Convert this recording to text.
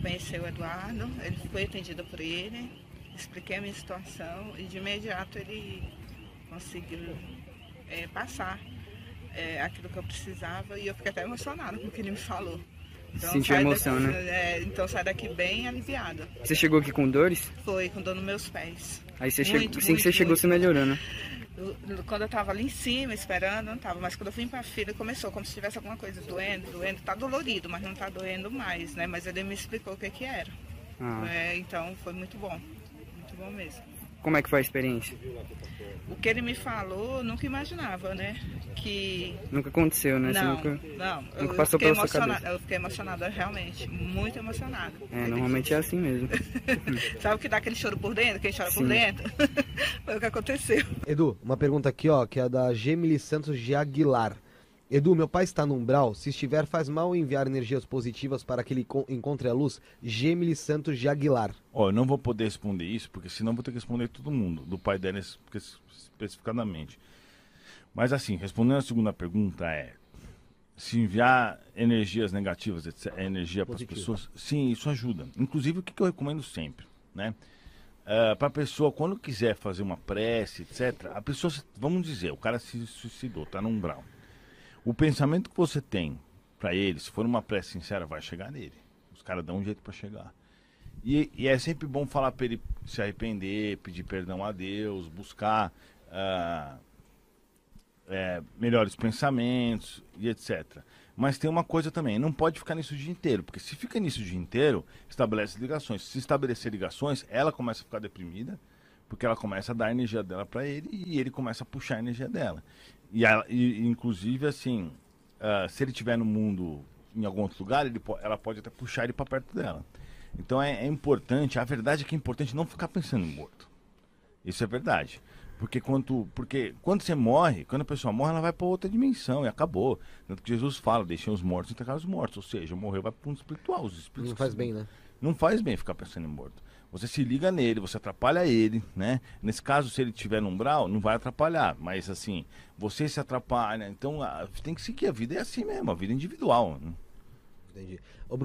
conheci o Eduardo, ele foi atendido por ele, expliquei a minha situação e de imediato ele conseguiu é, passar é, aquilo que eu precisava e eu fiquei até emocionada com o que ele me falou. Então, Sentiu saí emoção, daqui- né? é, então sai daqui bem aliviada. Você chegou aqui com dores? Foi com dor nos meus pés. Aí você Muito, chegou, assim que muito, você chegou, muito. você melhorou, né? Eu- quando eu tava ali em cima esperando, não tava. Mas quando eu vim pra fila, começou como se tivesse alguma coisa doendo, doendo. Tá dolorido, mas não tá doendo mais, né? Mas ele me explicou o que que era. Ah, É, então foi muito bom. Muito bom mesmo. Como é que foi a experiência? O que ele me falou, eu nunca imaginava, né? Que. Nunca aconteceu, né? Você Não, nunca... não. nunca Eu, passou fiquei pela sua emocionada. cabeça. Eu fiquei emocionada realmente. Muito emocionada. É, normalmente é assim mesmo. Sabe o que dá aquele choro por dentro? Quem chora Sim. por dentro? foi o que aconteceu. Edu, uma pergunta aqui, ó, que é da Gemily Santos de Aguilar. Edu, meu pai está no umbral. Se estiver, faz mal enviar energias positivas para que ele co- encontre a luz? Gemily Santos de Aguilar. Ó, eu não vou poder responder isso, porque senão vou ter que responder todo mundo, do pai dela espe- especificadamente. Mas assim, respondendo a segunda pergunta é se enviar energias negativas, etc, energia para as pessoas, sim, isso ajuda. Inclusive o que, eu recomendo sempre, né? para a pessoa, quando quiser fazer uma prece, etc., a pessoa, vamos dizer, o cara se suicidou, tá no umbral. O pensamento que você tem para ele, se for uma prece sincera, vai chegar nele. Os caras dão um jeito para chegar. E, e é sempre bom falar para ele se arrepender, pedir perdão a Deus, buscar ah, é, melhores pensamentos e etc. Mas tem uma coisa também, não pode ficar nisso o dia inteiro, porque se fica nisso o dia inteiro, estabelece ligações. Se estabelecer ligações, ela começa a ficar deprimida, porque ela começa a dar a energia dela para ele e ele começa a puxar a energia dela. E, ela, e inclusive, assim, ah, se ele estiver no mundo em algum outro lugar, ele, ela pode até puxar ele para perto dela. Então é, é importante, a verdade é que é importante não ficar pensando em morto. Isso é verdade. Porque quando, porque quando você morre, quando a pessoa morre, ela vai para outra dimensão e acabou. Tanto que Jesus fala, deixem os mortos enterrar os mortos. Ou seja, morreu vai para um espiritual. Os espíritos Não faz bem, né? Não faz bem ficar pensando em morto. Você se liga nele, você atrapalha ele, né? Nesse caso, se ele tiver no umbral, não vai atrapalhar. Mas assim, você se atrapalha. Então, ah, tem que seguir. A vida é assim mesmo, a vida é individual. Né? Entendi. Ô, Bruno,